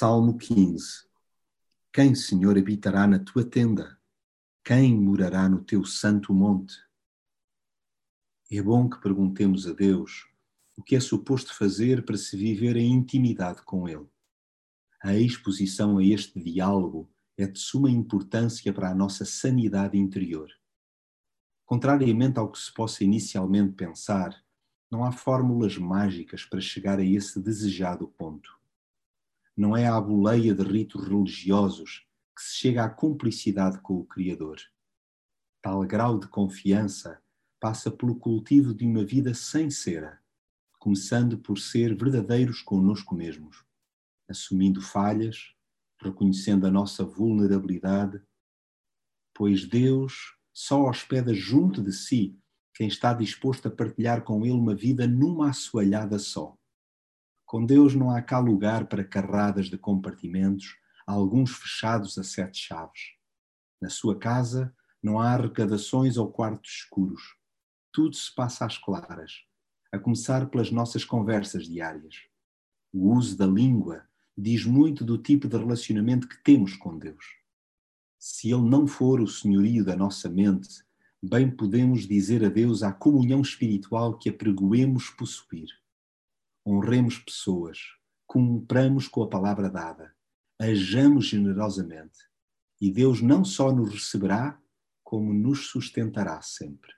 Salmo 15 Quem, Senhor, habitará na tua tenda? Quem morará no teu santo monte? É bom que perguntemos a Deus o que é suposto fazer para se viver em intimidade com Ele. A exposição a este diálogo é de suma importância para a nossa sanidade interior. Contrariamente ao que se possa inicialmente pensar, não há fórmulas mágicas para chegar a esse desejado ponto não é à boleia de ritos religiosos que se chega à cumplicidade com o Criador. Tal grau de confiança passa pelo cultivo de uma vida sem cera, começando por ser verdadeiros conosco mesmos, assumindo falhas, reconhecendo a nossa vulnerabilidade, pois Deus só hospeda junto de si quem está disposto a partilhar com Ele uma vida numa assoalhada só com Deus não há cá lugar para carradas de compartimentos, alguns fechados a sete chaves. Na sua casa não há arrecadações ou quartos escuros. Tudo se passa às claras, a começar pelas nossas conversas diárias. O uso da língua diz muito do tipo de relacionamento que temos com Deus. Se Ele não for o senhorio da nossa mente, bem podemos dizer adeus à comunhão espiritual que apregoemos possuir honremos pessoas, cumpramos com a palavra dada, ajamos generosamente, e Deus não só nos receberá, como nos sustentará sempre.